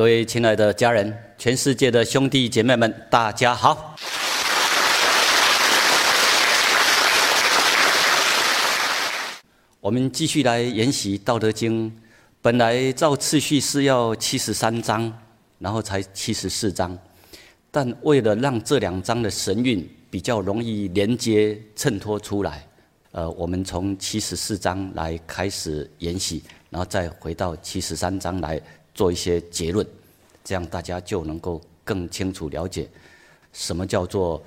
各位亲爱的家人，全世界的兄弟姐妹们，大家好。我们继续来研习《道德经》，本来照次序是要七十三章，然后才七十四章，但为了让这两章的神韵比较容易连接衬托出来，呃，我们从七十四章来开始研习，然后再回到七十三章来做一些结论，这样大家就能够更清楚了解什么叫做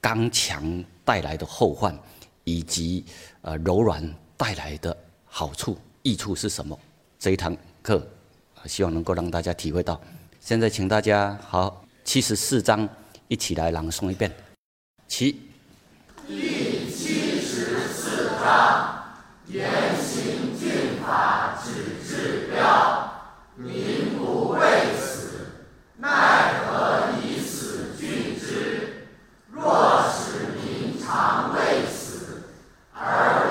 刚强带来的后患，以及呃柔软。带来的好处、益处是什么？这一堂课，希望能够让大家体会到。现在，请大家好，七十四章一起来朗诵一遍。七。第七十四章：严刑峻法，指治标，民不畏死，奈何以死惧之？若使民常畏死，而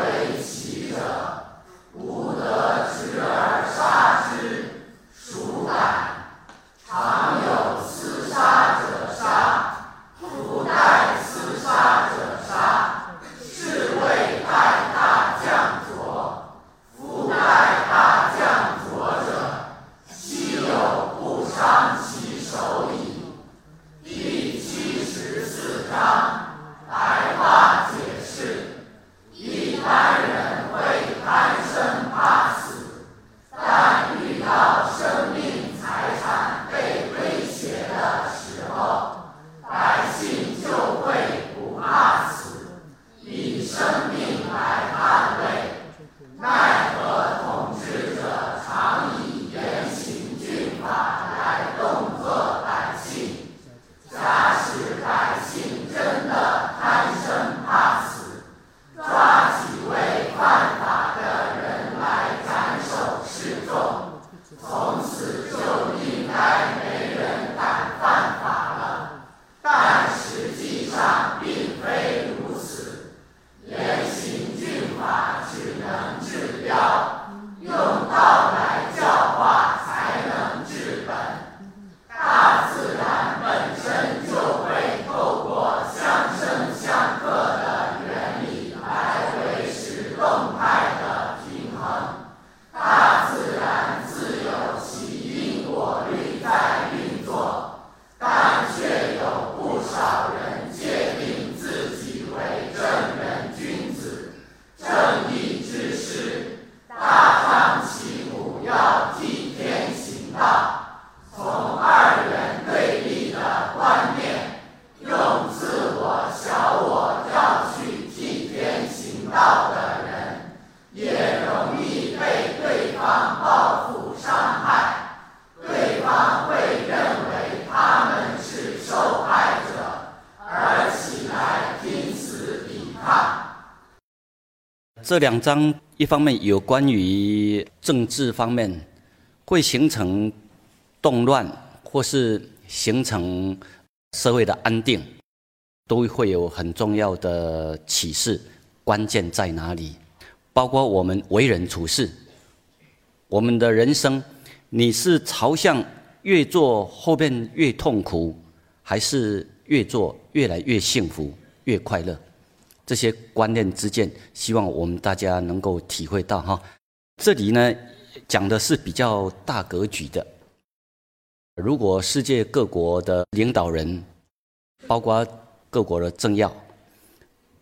这两章一方面有关于政治方面会形成动乱，或是形成社会的安定，都会有很重要的启示。关键在哪里？包括我们为人处事，我们的人生，你是朝向越做后边越痛苦，还是越做越来越幸福、越快乐？这些观念之间，希望我们大家能够体会到哈。这里呢，讲的是比较大格局的。如果世界各国的领导人，包括各国的政要，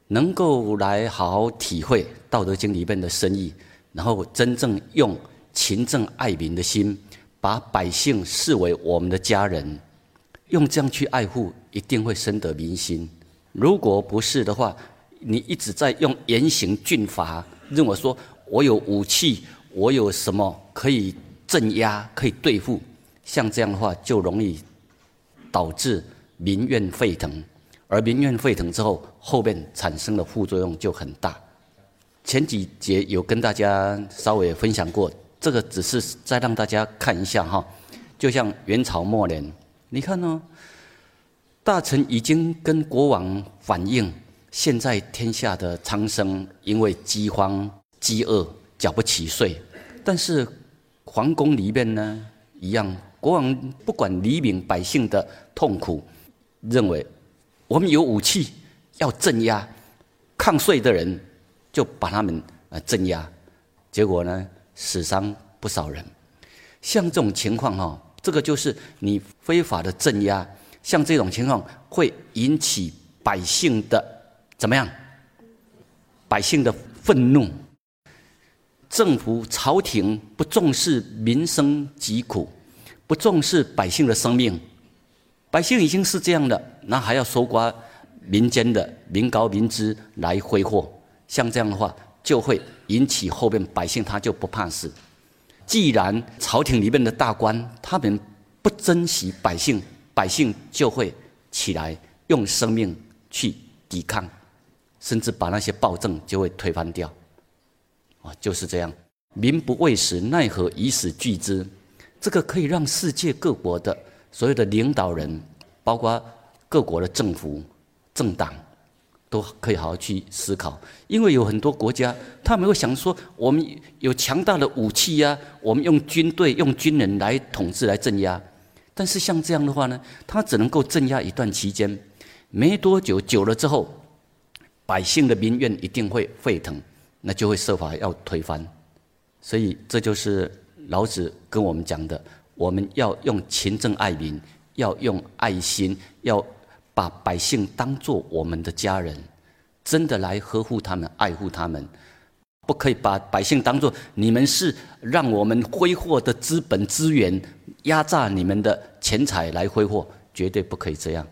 能够来好好体会《道德经》里面的深意，然后真正用勤政爱民的心，把百姓视为我们的家人，用这样去爱护，一定会深得民心。如果不是的话，你一直在用严刑峻法，认为说我有武器，我有什么可以镇压、可以对付，像这样的话就容易导致民怨沸腾，而民怨沸腾之后，后面产生的副作用就很大。前几节有跟大家稍微分享过，这个只是再让大家看一下哈，就像元朝末年，你看呢，大臣已经跟国王反映。现在天下的苍生因为饥荒、饥饿缴不起税，但是皇宫里面呢，一样国王不管黎民百姓的痛苦，认为我们有武器要镇压抗税的人，就把他们呃镇压，结果呢死伤不少人。像这种情况哈，这个就是你非法的镇压，像这种情况会引起百姓的怎么样？百姓的愤怒。政府朝廷不重视民生疾苦，不重视百姓的生命，百姓已经是这样的，那还要搜刮民间的民膏民脂来挥霍，像这样的话，就会引起后面百姓他就不怕死。既然朝廷里面的大官他们不珍惜百姓，百姓就会起来用生命去抵抗，甚至把那些暴政就会推翻掉。啊，就是这样，民不畏死，奈何以死惧之？这个可以让世界各国的所有的领导人，包括各国的政府、政党，都可以好好去思考。因为有很多国家，他们会想说：我们有强大的武器呀，我们用军队、用军人来统治、来镇压。但是像这样的话呢，他只能够镇压一段期间，没多久，久了之后，百姓的民怨一定会沸腾。那就会设法要推翻，所以这就是老子跟我们讲的：我们要用勤政爱民，要用爱心，要把百姓当做我们的家人，真的来呵护他们、爱护他们，不可以把百姓当做你们是让我们挥霍的资本资源，压榨你们的钱财来挥霍，绝对不可以这样。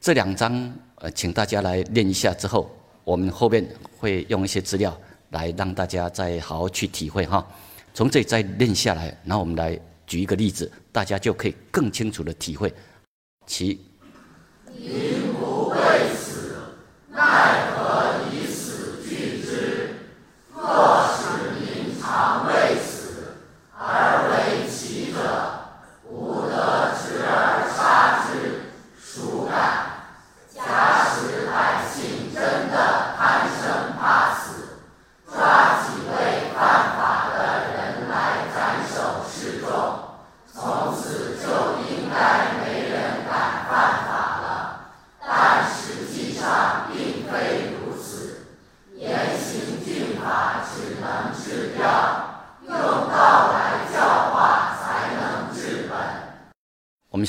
这两章，呃，请大家来练一下之后。我们后面会用一些资料来让大家再好好去体会哈，从这里再练下来，然后我们来举一个例子，大家就可以更清楚的体会。其。我们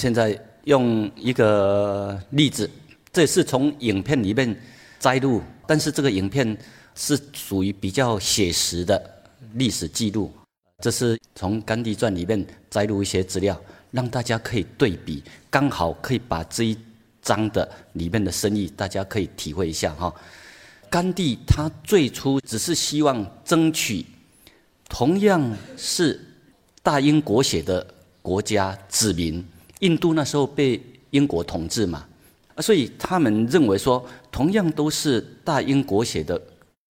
现在用一个例子，这是从影片里面摘录，但是这个影片是属于比较写实的历史记录。这是从《甘地传》里面摘录一些资料，让大家可以对比，刚好可以把这一章的里面的深意，大家可以体会一下哈。甘地他最初只是希望争取同样是大英国血的国家子民。印度那时候被英国统治嘛，所以他们认为说，同样都是大英国血的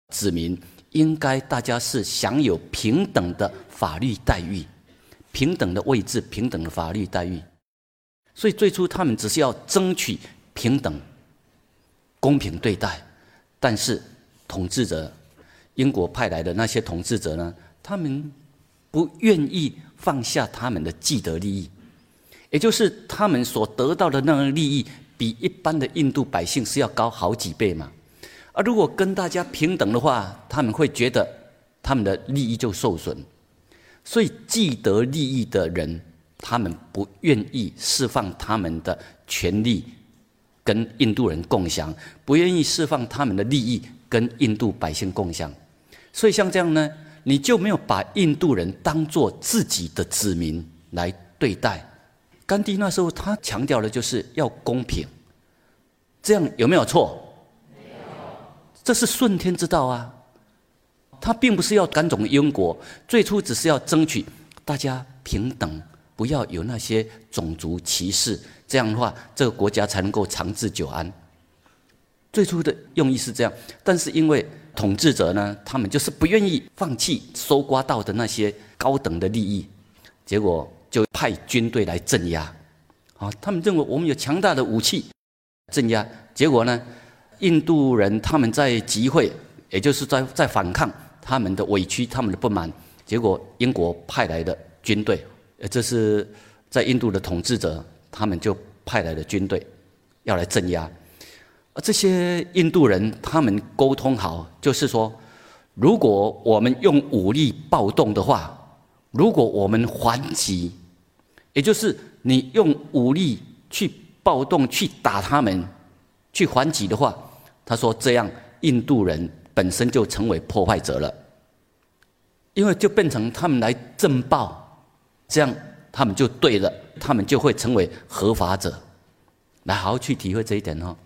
子民，应该大家是享有平等的法律待遇、平等的位置、平等的法律待遇。所以最初他们只是要争取平等、公平对待，但是统治者英国派来的那些统治者呢，他们不愿意放下他们的既得利益。也就是他们所得到的那个利益，比一般的印度百姓是要高好几倍嘛。而如果跟大家平等的话，他们会觉得他们的利益就受损。所以既得利益的人，他们不愿意释放他们的权利跟印度人共享，不愿意释放他们的利益跟印度百姓共享。所以像这样呢，你就没有把印度人当做自己的子民来对待。甘地那时候他强调的就是要公平，这样有没有错？这是顺天之道啊。他并不是要赶走英国，最初只是要争取大家平等，不要有那些种族歧视。这样的话，这个国家才能够长治久安。最初的用意是这样，但是因为统治者呢，他们就是不愿意放弃搜刮到的那些高等的利益，结果。就派军队来镇压，啊，他们认为我们有强大的武器镇压。结果呢，印度人他们在集会，也就是在在反抗他们的委屈、他们的不满。结果英国派来的军队呃，这是在印度的统治者，他们就派来的军队要来镇压。而这些印度人，他们沟通好，就是说，如果我们用武力暴动的话，如果我们还击，也就是你用武力去暴动去打他们，去还击的话，他说这样印度人本身就成为破坏者了，因为就变成他们来镇暴，这样他们就对了，他们就会成为合法者，来好好去体会这一点哦。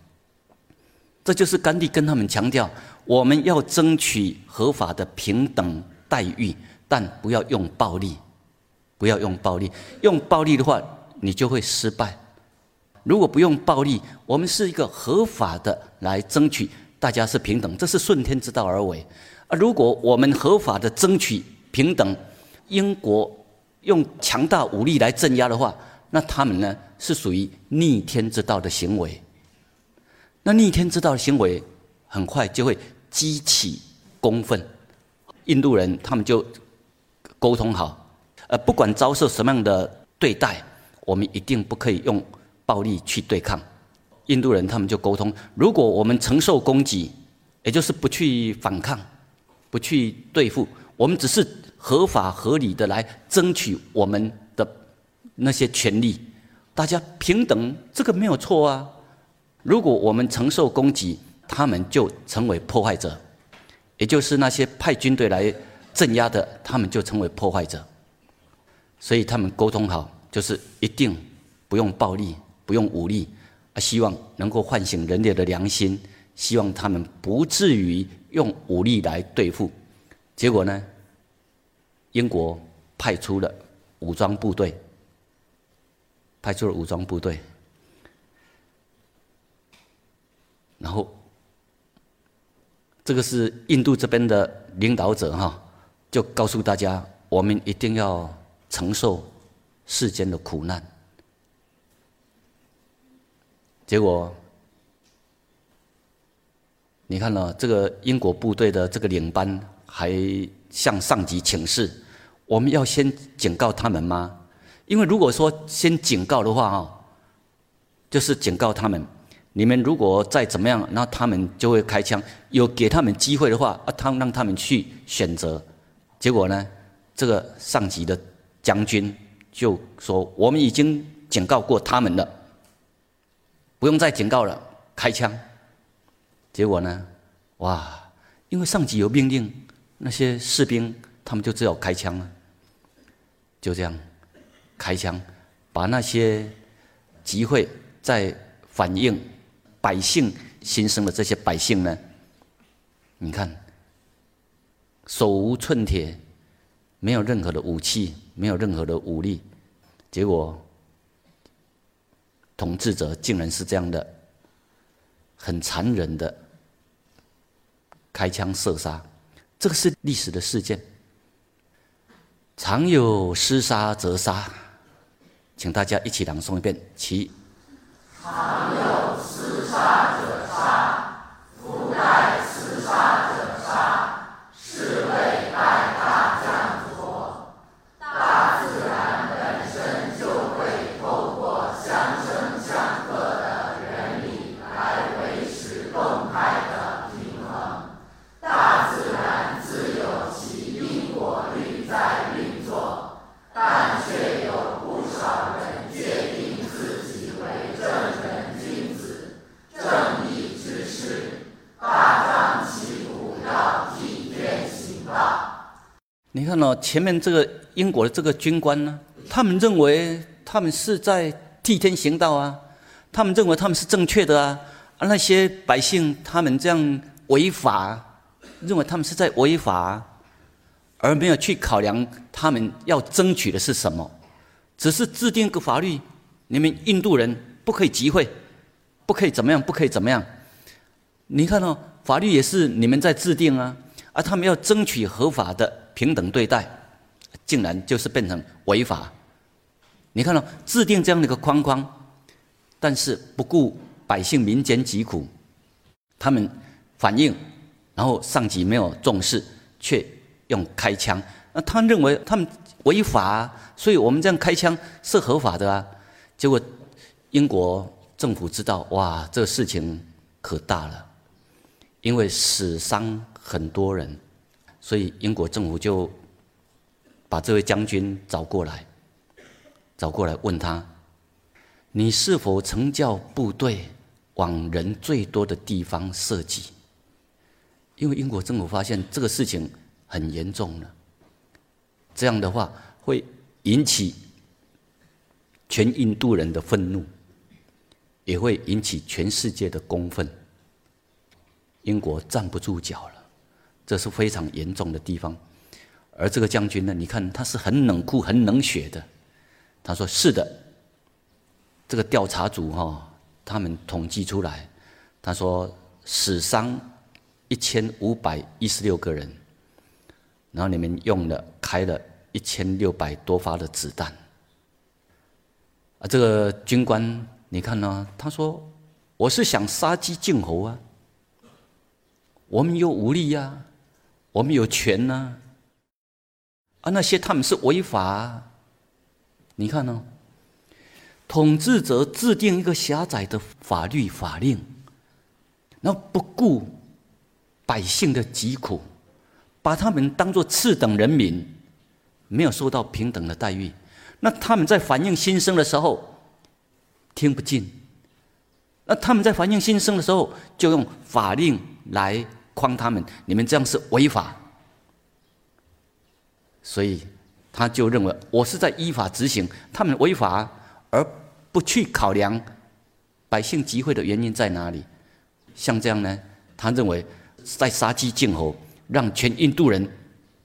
这就是甘地跟他们强调：我们要争取合法的平等待遇，但不要用暴力，不要用暴力。用暴力的话，你就会失败。如果不用暴力，我们是一个合法的来争取，大家是平等，这是顺天之道而为。啊，如果我们合法的争取平等，英国用强大武力来镇压的话，那他们呢是属于逆天之道的行为。那逆天之道的行为，很快就会激起公愤。印度人他们就沟通好，呃，不管遭受什么样的对待，我们一定不可以用暴力去对抗。印度人他们就沟通，如果我们承受攻击，也就是不去反抗，不去对付，我们只是合法合理的来争取我们的那些权利，大家平等，这个没有错啊。如果我们承受攻击，他们就成为破坏者，也就是那些派军队来镇压的，他们就成为破坏者。所以他们沟通好，就是一定不用暴力，不用武力，啊，希望能够唤醒人类的良心，希望他们不至于用武力来对付。结果呢，英国派出了武装部队，派出了武装部队。然后，这个是印度这边的领导者哈，就告诉大家，我们一定要承受世间的苦难。结果，你看了这个英国部队的这个领班还向上级请示，我们要先警告他们吗？因为如果说先警告的话哈，就是警告他们。你们如果再怎么样，那他们就会开枪。有给他们机会的话，啊，他让他们去选择。结果呢，这个上级的将军就说：“我们已经警告过他们了，不用再警告了，开枪。”结果呢，哇，因为上级有命令，那些士兵他们就只有开枪了。就这样，开枪，把那些集会在反映。百姓心生的这些百姓呢？你看，手无寸铁，没有任何的武器，没有任何的武力，结果统治者竟然是这样的，很残忍的开枪射杀。这个是历史的事件。常有厮杀则杀，请大家一起朗诵一遍，其。常有厮杀者杀，不待厮杀者杀，是谓待大将佐。大自然本身就会透过相生相克的原理来维持动态的平衡。大自然自有其因果律在运作，但却有不少人界定。大张旗鼓要替天行道。你看哦，前面这个英国的这个军官呢，他们认为他们是在替天行道啊，他们认为他们是正确的啊，而那些百姓他们这样违法，认为他们是在违法，而没有去考量他们要争取的是什么，只是制定个法律，你们印度人不可以集会，不可以怎么样，不可以怎么样。你看哦，法律也是你们在制定啊，而他们要争取合法的平等对待，竟然就是变成违法。你看哦，制定这样的一个框框，但是不顾百姓民间疾苦，他们反映，然后上级没有重视，却用开枪。那他认为他们违法，所以我们这样开枪是合法的啊。结果英国政府知道，哇，这个事情可大了，因为死伤很多人，所以英国政府就把这位将军找过来，找过来问他：你是否曾叫部队往人最多的地方射击？因为英国政府发现这个事情很严重了，这样的话会引起全印度人的愤怒，也会引起全世界的公愤。英国站不住脚了，这是非常严重的地方。而这个将军呢，你看他是很冷酷、很冷血的。他说：“是的，这个调查组哈，他们统计出来，他说死伤。”一千五百一十六个人，然后你们用了开了一千六百多发的子弹。啊，这个军官，你看呢？他说：“我是想杀鸡儆猴啊，我们有武力呀，我们有权呢。啊，那些他们是违法。你看呢？统治者制定一个狭窄的法律法令，那不顾。”百姓的疾苦，把他们当作次等人民，没有受到平等的待遇。那他们在反映心声的时候，听不进；那他们在反映心声的时候，就用法令来框他们。你们这样是违法，所以他就认为我是在依法执行，他们违法而不去考量百姓集会的原因在哪里。像这样呢，他认为。在杀鸡儆猴，让全印度人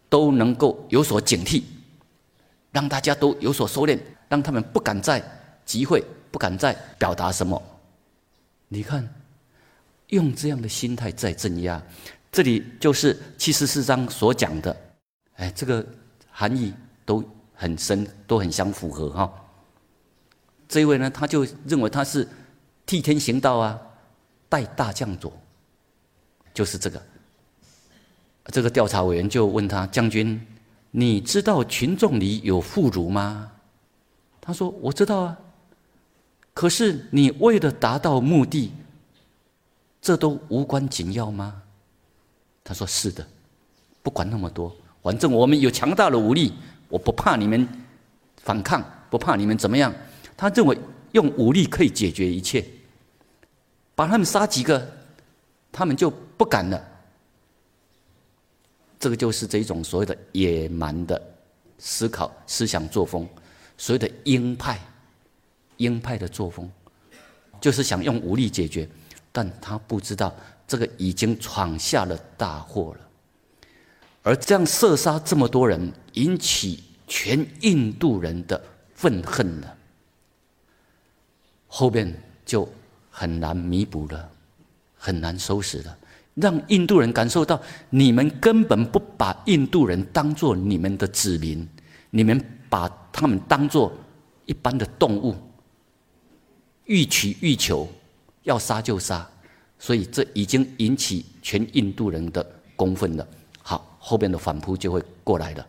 都能够有所警惕，让大家都有所收敛，让他们不敢再集会，不敢再表达什么。你看，用这样的心态在镇压，这里就是七十四章所讲的，哎，这个含义都很深，都很相符合哈。这一位呢，他就认为他是替天行道啊，代大将佐。就是这个，这个调查委员就问他：“将军，你知道群众里有妇孺吗？”他说：“我知道啊。”可是你为了达到目的，这都无关紧要吗？他说：“是的，不管那么多，反正我们有强大的武力，我不怕你们反抗，不怕你们怎么样。”他认为用武力可以解决一切，把他们杀几个。他们就不敢了，这个就是这一种所谓的野蛮的思考、思想作风，所谓的鹰派、鹰派的作风，就是想用武力解决，但他不知道这个已经闯下了大祸了，而这样射杀这么多人，引起全印度人的愤恨了，后边就很难弥补了。很难收拾了，让印度人感受到你们根本不把印度人当做你们的子民，你们把他们当做一般的动物，欲取欲求，要杀就杀，所以这已经引起全印度人的公愤了。好，后边的反扑就会过来了。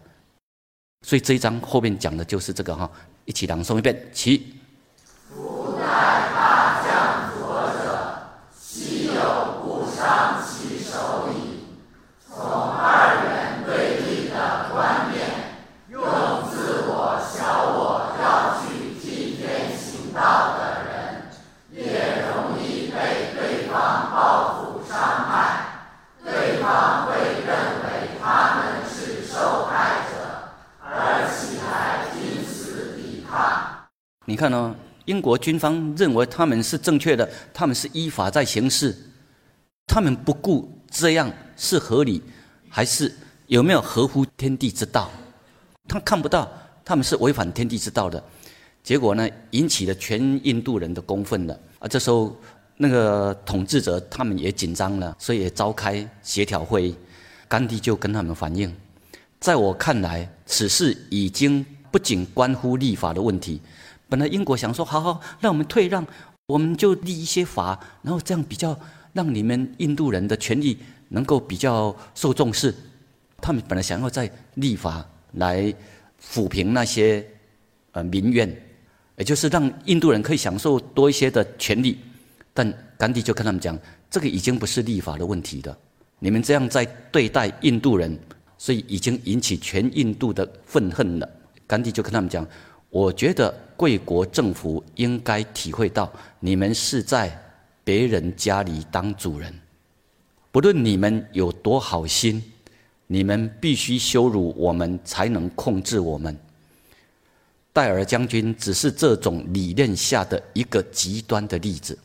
所以这一章后面讲的就是这个哈，一起朗诵一遍，起。看呢？英国军方认为他们是正确的，他们是依法在行事，他们不顾这样是合理，还是有没有合乎天地之道？他看不到他们是违反天地之道的，结果呢，引起了全印度人的公愤了。啊，这时候那个统治者他们也紧张了，所以也召开协调会议。甘地就跟他们反映，在我看来，此事已经不仅关乎立法的问题。本来英国想说，好好让我们退让，我们就立一些法，然后这样比较让你们印度人的权利能够比较受重视。他们本来想要在立法来抚平那些呃民怨，也就是让印度人可以享受多一些的权利。但甘地就跟他们讲，这个已经不是立法的问题了。你们这样在对待印度人，所以已经引起全印度的愤恨了。甘地就跟他们讲，我觉得贵国政府应该体会到，你们是在别人家里当主人，不论你们有多好心。你们必须羞辱我们，才能控制我们。戴尔将军只是这种理念下的一个极端的例子，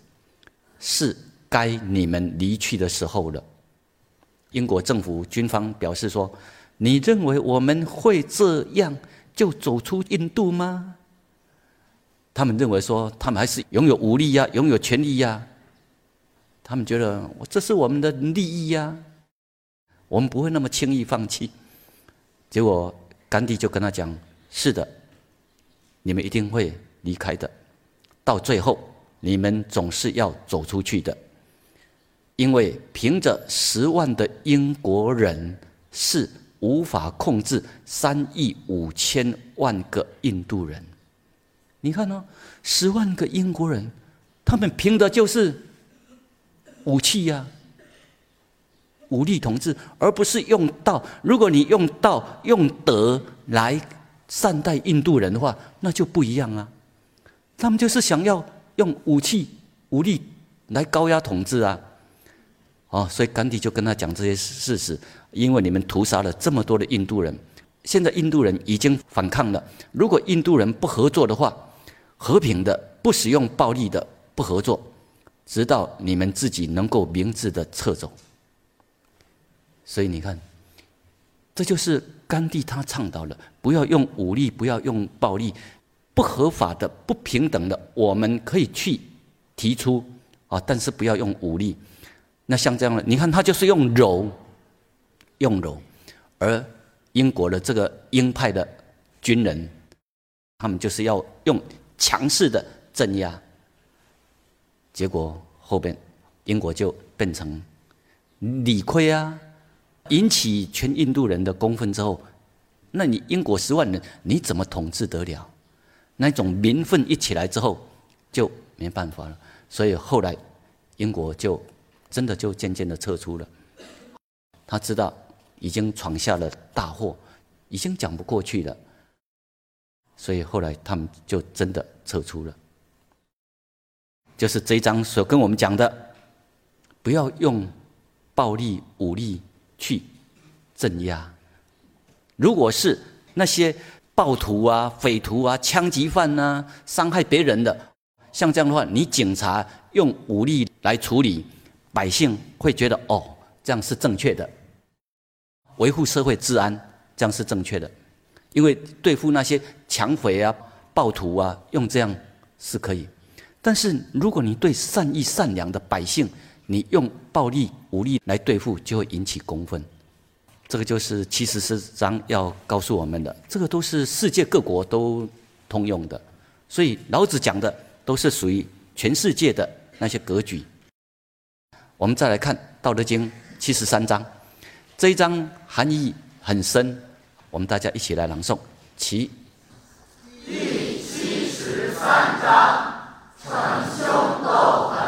是该你们离去的时候了。英国政府军方表示说：“你认为我们会这样就走出印度吗？”他们认为说，他们还是拥有武力呀，拥有权力呀。他们觉得，这是我们的利益呀。我们不会那么轻易放弃。结果甘地就跟他讲：“是的，你们一定会离开的。到最后，你们总是要走出去的。因为凭着十万的英国人是无法控制三亿五千万个印度人。你看呢？十万个英国人，他们凭的就是武器呀。”武力统治，而不是用道。如果你用道、用德来善待印度人的话，那就不一样啊。他们就是想要用武器、武力来高压统治啊。哦，所以甘地就跟他讲这些事实，因为你们屠杀了这么多的印度人，现在印度人已经反抗了。如果印度人不合作的话，和平的、不使用暴力的、不合作，直到你们自己能够明智的撤走。所以你看，这就是甘地他倡导了：不要用武力，不要用暴力，不合法的、不平等的，我们可以去提出啊，但是不要用武力。那像这样的，你看他就是用柔，用柔，而英国的这个鹰派的军人，他们就是要用强势的镇压。结果后边英国就变成理亏啊。引起全印度人的公愤之后，那你英国十万人你怎么统治得了？那种民愤一起来之后，就没办法了。所以后来英国就真的就渐渐的撤出了。他知道已经闯下了大祸，已经讲不过去了，所以后来他们就真的撤出了。就是这一章所跟我们讲的，不要用暴力武力。去镇压。如果是那些暴徒啊、匪徒啊、枪击犯呐、伤害别人的，像这样的话，你警察用武力来处理，百姓会觉得哦，这样是正确的，维护社会治安，这样是正确的，因为对付那些强匪啊、暴徒啊，用这样是可以。但是如果你对善意善良的百姓，你用暴力武力来对付，就会引起公愤。这个就是七十四章要告诉我们的，这个都是世界各国都通用的。所以老子讲的都是属于全世界的那些格局。我们再来看《道德经》七十三章，这一章含义很深，我们大家一起来朗诵。其第七十三章：逞凶斗狠，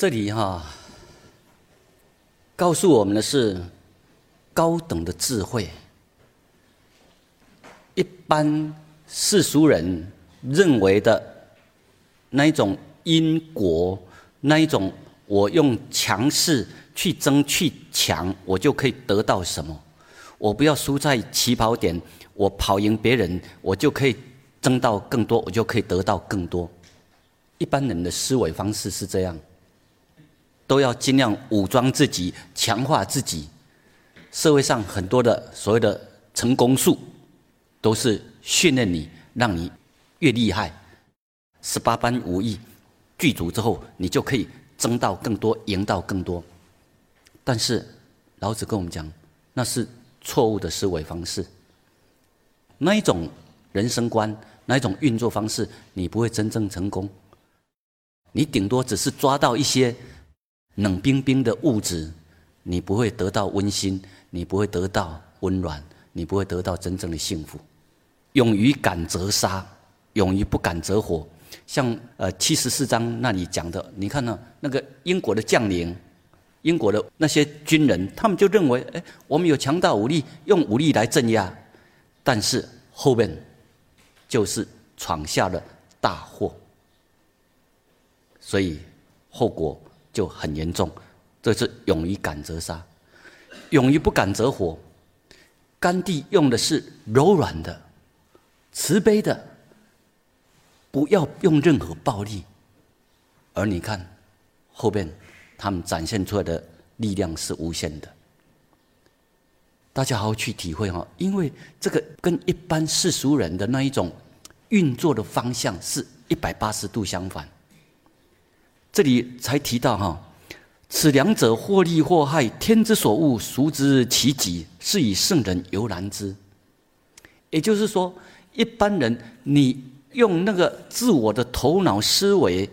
这里哈，告诉我们的是高等的智慧。一般世俗人认为的那一种因果，那一种我用强势去争去抢，我就可以得到什么？我不要输在起跑点，我跑赢别人，我就可以争到更多，我就可以得到更多。一般人的思维方式是这样。都要尽量武装自己，强化自己。社会上很多的所谓的成功术，都是训练你，让你越厉害。十八般武艺具足之后，你就可以争到更多，赢到更多。但是老子跟我们讲，那是错误的思维方式。那一种人生观，那一种运作方式，你不会真正成功。你顶多只是抓到一些。冷冰冰的物质，你不会得到温馨，你不会得到温暖，你不会得到真正的幸福。勇于敢则杀，勇于不敢则活。像呃七十四章那里讲的，你看呢？那个英国的将领，英国的那些军人，他们就认为，哎，我们有强大武力，用武力来镇压。但是后面就是闯下了大祸，所以后果。就很严重，这是勇于敢则杀，勇于不敢则活。甘地用的是柔软的、慈悲的，不要用任何暴力。而你看后边他们展现出来的力量是无限的。大家好好去体会哈，因为这个跟一般世俗人的那一种运作的方向是一百八十度相反。这里才提到哈，此两者或利或害，天之所恶，孰知其极？是以圣人犹难之。也就是说，一般人你用那个自我的头脑思维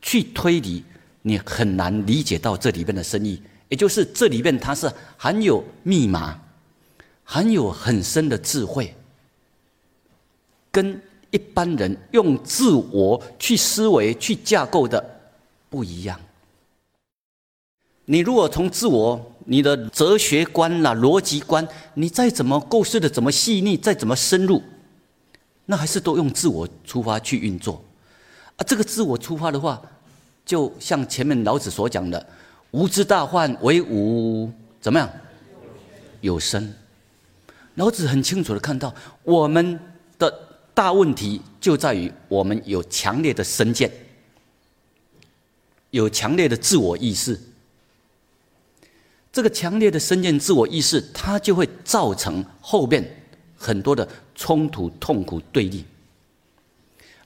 去推理，你很难理解到这里边的深意。也就是这里边它是含有密码，含有很深的智慧，跟。一般人用自我去思维、去架构的不一样。你如果从自我、你的哲学观啦、逻辑观，你再怎么构思的怎么细腻，再怎么深入，那还是都用自我出发去运作。啊，这个自我出发的话，就像前面老子所讲的“无知大患，为无怎么样有生”。老子很清楚的看到我们的。大问题就在于我们有强烈的身见，有强烈的自我意识。这个强烈的身见、自我意识，它就会造成后面很多的冲突、痛苦、对立。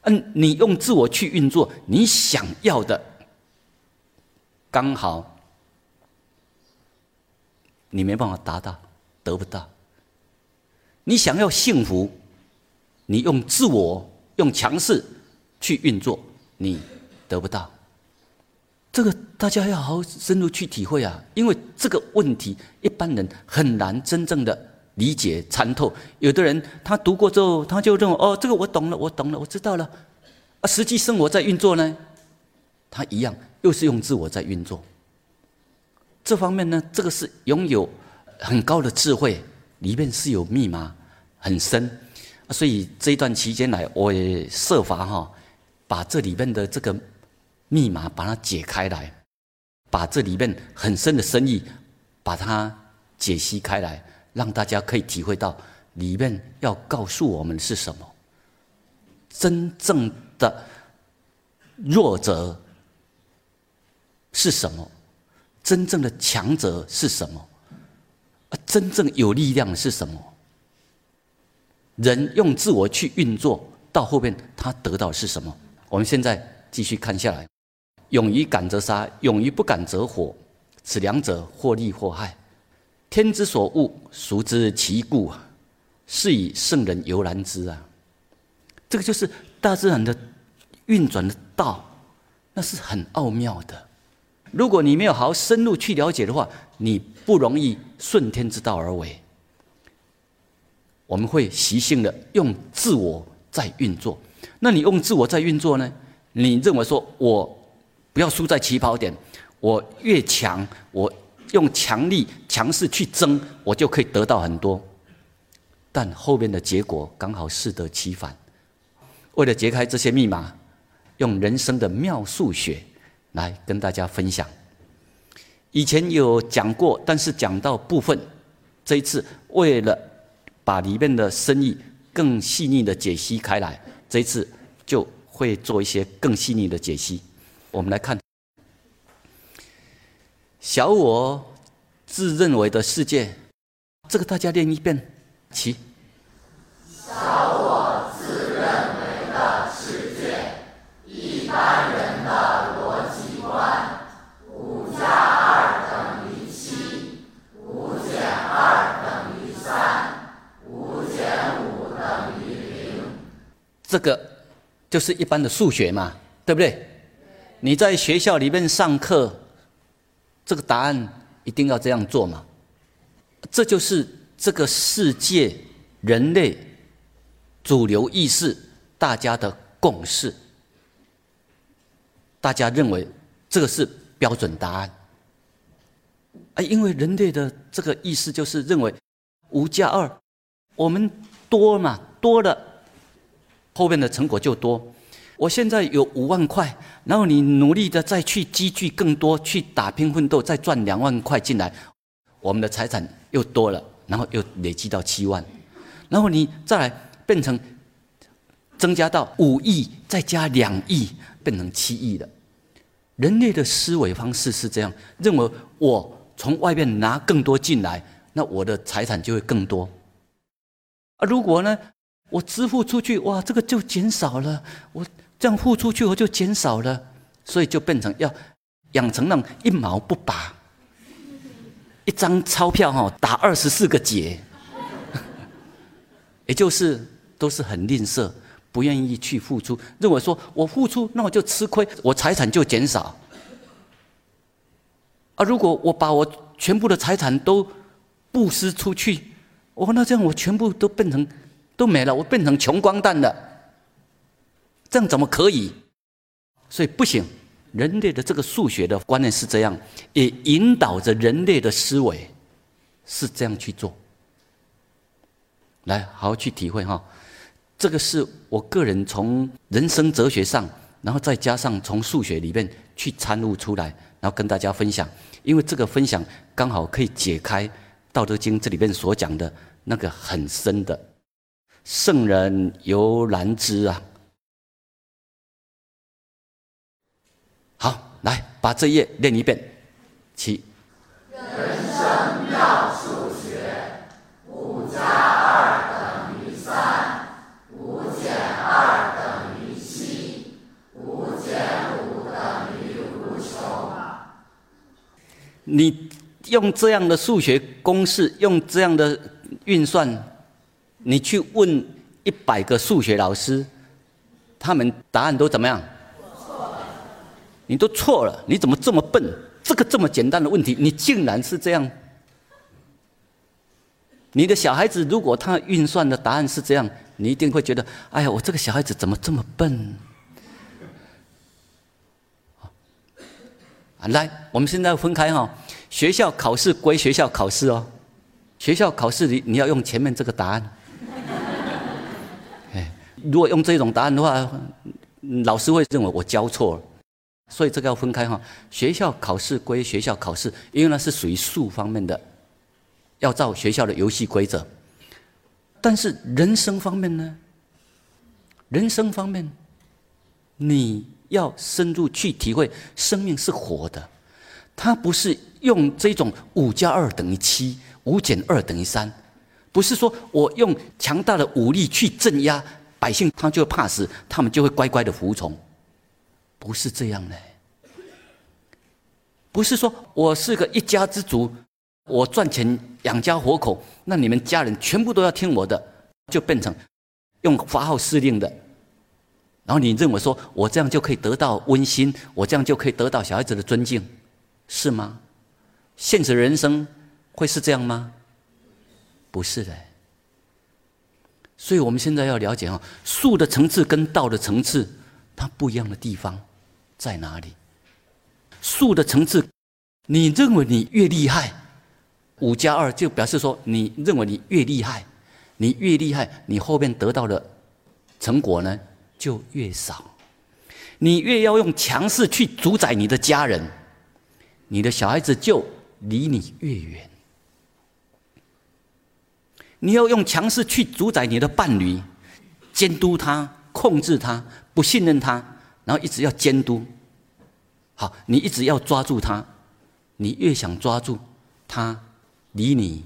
嗯，你用自我去运作，你想要的刚好你没办法达到，得不到。你想要幸福。你用自我用强势去运作，你得不到。这个大家要好好深入去体会啊，因为这个问题一般人很难真正的理解参透。有的人他读过之后，他就认为哦，这个我懂了，我懂了，我知道了。啊，实际生活在运作呢，他一样又是用自我在运作。这方面呢，这个是拥有很高的智慧，里面是有密码很深。所以这一段期间来，我也设法哈，把这里面的这个。密码把它解开来，把这里面很深的深意，把它解析开来，让大家可以体会到里面要告诉我们是什么。真正的弱者是什么？真正的强者是什么？啊，真正有力量是什么？人用自我去运作，到后面他得到是什么？我们现在继续看下来。勇于敢则杀，勇于不敢则火，此两者或利或害。天之所恶，孰知其故啊？是以圣人犹难之啊！这个就是大自然的运转的道，那是很奥妙的。如果你没有好好深入去了解的话，你不容易顺天之道而为。我们会习性的用自我在运作。那你用自我在运作呢？你认为说我？不要输在起跑点，我越强，我用强力、强势去争，我就可以得到很多。但后面的结果刚好适得其反。为了解开这些密码，用人生的妙数学来跟大家分享。以前有讲过，但是讲到部分，这一次为了把里面的深意更细腻的解析开来，这一次就会做一些更细腻的解析。我们来看，小我自认为的世界，这个大家练一遍，起。小我自认为的世界，一般这个就是一般的数学嘛，对不对？你在学校里面上课，这个答案一定要这样做嘛？这就是这个世界人类主流意识大家的共识，大家认为这个是标准答案。啊，因为人类的这个意识就是认为五加二，我们多嘛，多了，后面的成果就多。我现在有五万块，然后你努力的再去积聚更多，去打拼奋斗，再赚两万块进来，我们的财产又多了，然后又累积到七万，然后你再来变成增加到五亿，再加两亿，变成七亿了。人类的思维方式是这样，认为我从外面拿更多进来，那我的财产就会更多。啊，如果呢，我支付出去，哇，这个就减少了，我。这样付出去我就减少了，所以就变成要养成那种一毛不拔，一张钞票哈打二十四个结，也就是都是很吝啬，不愿意去付出，认为说我付出那我就吃亏，我财产就减少。啊，如果我把我全部的财产都布施出去，哦，那这样我全部都变成都没了，我变成穷光蛋了。这样怎么可以？所以不行。人类的这个数学的观念是这样，也引导着人类的思维是这样去做。来，好好去体会哈。这个是我个人从人生哲学上，然后再加上从数学里面去参悟出来，然后跟大家分享。因为这个分享刚好可以解开《道德经》这里面所讲的那个很深的“圣人犹难知”啊。好，来把这页练一遍。七。人生妙数学：五加二等于三，五减二等于七，五减五等于无穷。你用这样的数学公式，用这样的运算，你去问一百个数学老师，他们答案都怎么样？你都错了，你怎么这么笨？这个这么简单的问题，你竟然是这样。你的小孩子如果他运算的答案是这样，你一定会觉得：哎呀，我这个小孩子怎么这么笨？啊，来，我们现在分开哈。学校考试归学校考试哦，学校考试你你要用前面这个答案。如果用这种答案的话，老师会认为我教错了，所以这个要分开哈。学校考试归学校考试，因为那是属于数方面的，要照学校的游戏规则。但是人生方面呢？人生方面，你要深入去体会，生命是活的，它不是用这种五加二等于七，五减二等于三，不是说我用强大的武力去镇压百姓，他就怕死，他们就会乖乖的服从，不是这样的，不是说我是个一家之主。我赚钱养家活口，那你们家人全部都要听我的，就变成用发号施令的。然后你认为说我这样就可以得到温馨，我这样就可以得到小孩子的尊敬，是吗？现实人生会是这样吗？不是的。所以我们现在要了解啊，术的层次跟道的层次，它不一样的地方在哪里？术的层次，你认为你越厉害。五加二就表示说，你认为你越厉害，你越厉害，你后面得到的成果呢就越少。你越要用强势去主宰你的家人，你的小孩子就离你越远。你要用强势去主宰你的伴侣，监督他、控制他、不信任他，然后一直要监督。好，你一直要抓住他，你越想抓住他。离你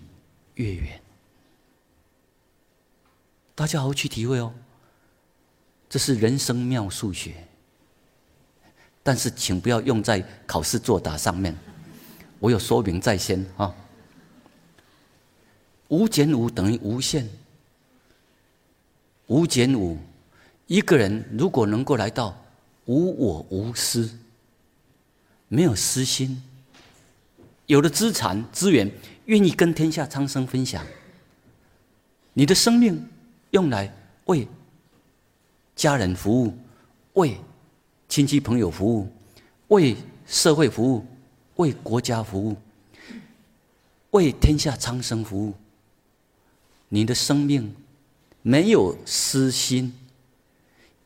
越远，大家好好去体会哦。这是人生妙数学，但是请不要用在考试作答上面。我有说明在先啊。五减五等于无限，五减五，一个人如果能够来到无我无私，没有私心，有了资产资源。愿意跟天下苍生分享，你的生命用来为家人服务，为亲戚朋友服务，为社会服务，为国家服务，为天下苍生服务。你的生命没有私心，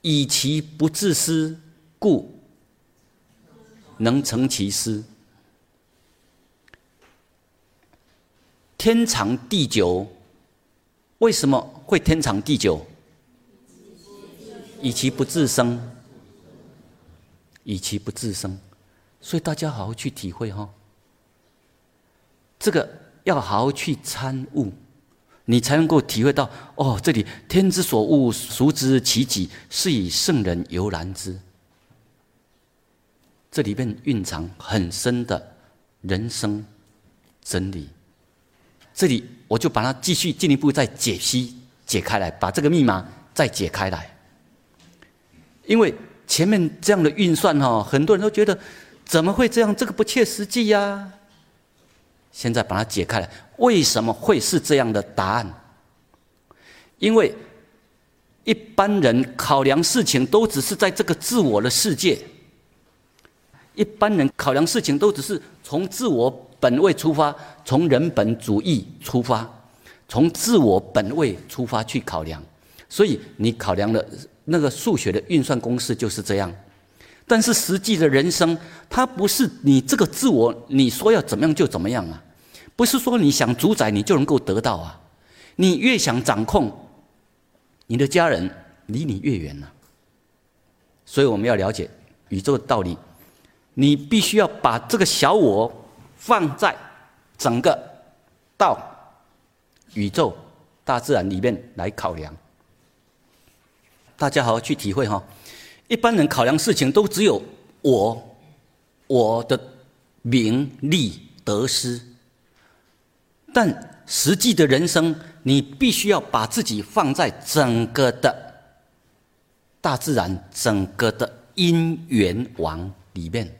以其不自私，故能成其私。天长地久，为什么会天长地久？以其不自生，以其不自生，所以大家好好去体会哈。这个要好好去参悟，你才能够体会到哦，这里天之所恶，孰知其几？是以圣人犹然之。这里面蕴藏很深的人生真理。这里我就把它继续进一步再解析解开来，把这个密码再解开来。因为前面这样的运算哈，很多人都觉得怎么会这样？这个不切实际呀。现在把它解开来，为什么会是这样的答案？因为一般人考量事情都只是在这个自我的世界，一般人考量事情都只是从自我。本位出发，从人本主义出发，从自我本位出发去考量，所以你考量的那个数学的运算公式就是这样。但是实际的人生，它不是你这个自我你说要怎么样就怎么样啊，不是说你想主宰你就能够得到啊，你越想掌控，你的家人离你越远了。所以我们要了解宇宙的道理，你必须要把这个小我。放在整个道、宇宙、大自然里面来考量，大家好好去体会哈。一般人考量事情都只有我、我的名利得失，但实际的人生，你必须要把自己放在整个的大自然整个的因缘网里面。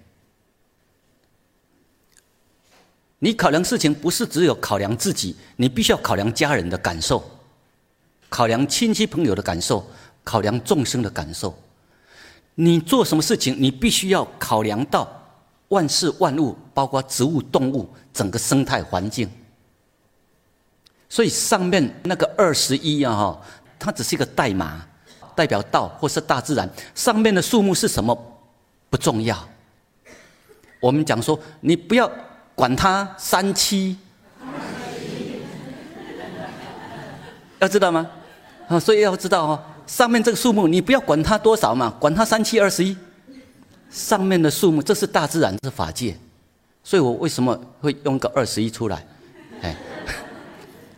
你考量事情不是只有考量自己，你必须要考量家人的感受，考量亲戚朋友的感受，考量众生的感受。你做什么事情，你必须要考量到万事万物，包括植物、动物，整个生态环境。所以上面那个二十一啊，哈，它只是一个代码，代表道或是大自然。上面的数目是什么不重要。我们讲说，你不要。管它三七，要知道吗？啊，所以要知道哦，上面这个数目你不要管它多少嘛，管它三七二十一。上面的数目这是大自然，是法界，所以我为什么会用个二十一出来？哎，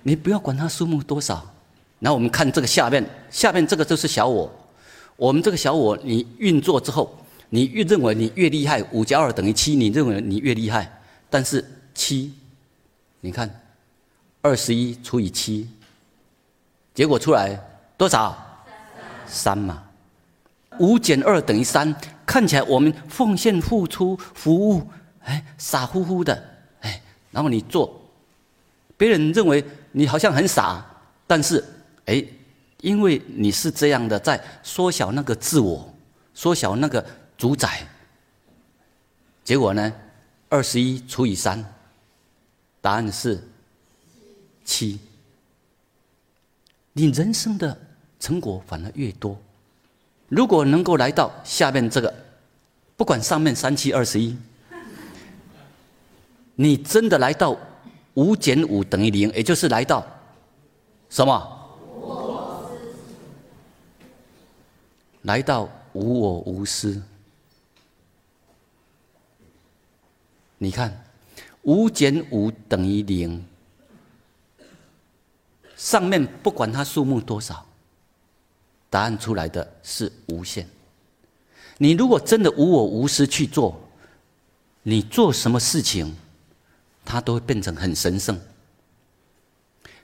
你不要管它数目多少。然后我们看这个下面，下面这个就是小我。我们这个小我，你运作之后，你越认为你越厉害，五加二等于七，你认为你越厉害。但是七，你看，二十一除以七，结果出来多少？三嘛。五减二等于三，看起来我们奉献、付出、服务，哎，傻乎乎的，哎，然后你做，别人认为你好像很傻，但是，哎，因为你是这样的，在缩小那个自我，缩小那个主宰，结果呢？二十一除以三，答案是七。你人生的成果反而越多。如果能够来到下面这个，不管上面三七二十一，你真的来到五减五等于零，也就是来到什么？来到无我无私。你看，五减五等于零。上面不管它数目多少，答案出来的是无限。你如果真的无我无私去做，你做什么事情，它都会变成很神圣。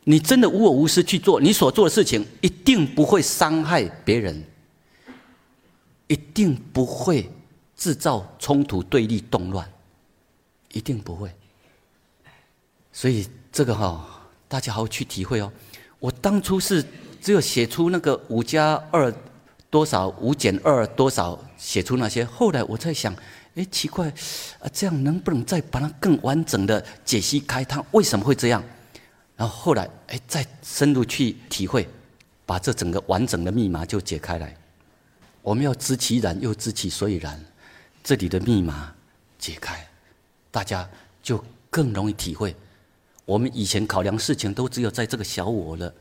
你真的无我无私去做，你所做的事情一定不会伤害别人，一定不会制造冲突、对立、动乱。一定不会，所以这个哈，大家好好去体会哦。我当初是只有写出那个五加二多少，五减二多少，写出那些。后来我在想，哎，奇怪，啊，这样能不能再把它更完整的解析开？它为什么会这样？然后后来，哎，再深入去体会，把这整个完整的密码就解开来。我们要知其然，又知其所以然，这里的密码解开。大家就更容易体会，我们以前考量事情都只有在这个小我的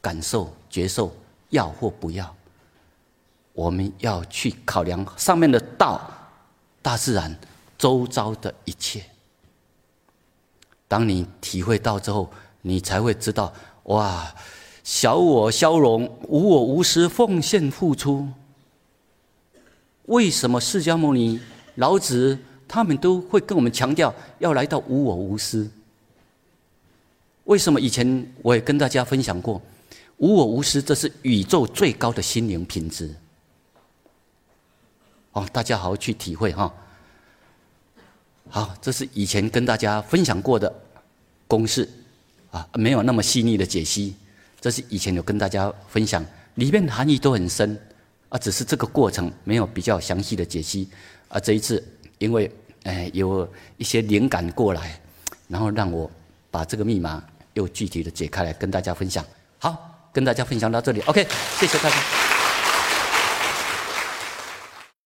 感受、觉受要或不要，我们要去考量上面的道、大自然周遭的一切。当你体会到之后，你才会知道，哇，小我消融，无我无私，奉献付出。为什么释迦牟尼、老子？他们都会跟我们强调要来到无我无私。为什么以前我也跟大家分享过，无我无私，这是宇宙最高的心灵品质。哦，大家好好去体会哈。好，这是以前跟大家分享过的公式啊，没有那么细腻的解析。这是以前有跟大家分享，里面含义都很深啊，只是这个过程没有比较详细的解析啊。这一次。因为，哎，有一些灵感过来，然后让我把这个密码又具体的解开来跟大家分享。好，跟大家分享到这里，OK，谢谢大家。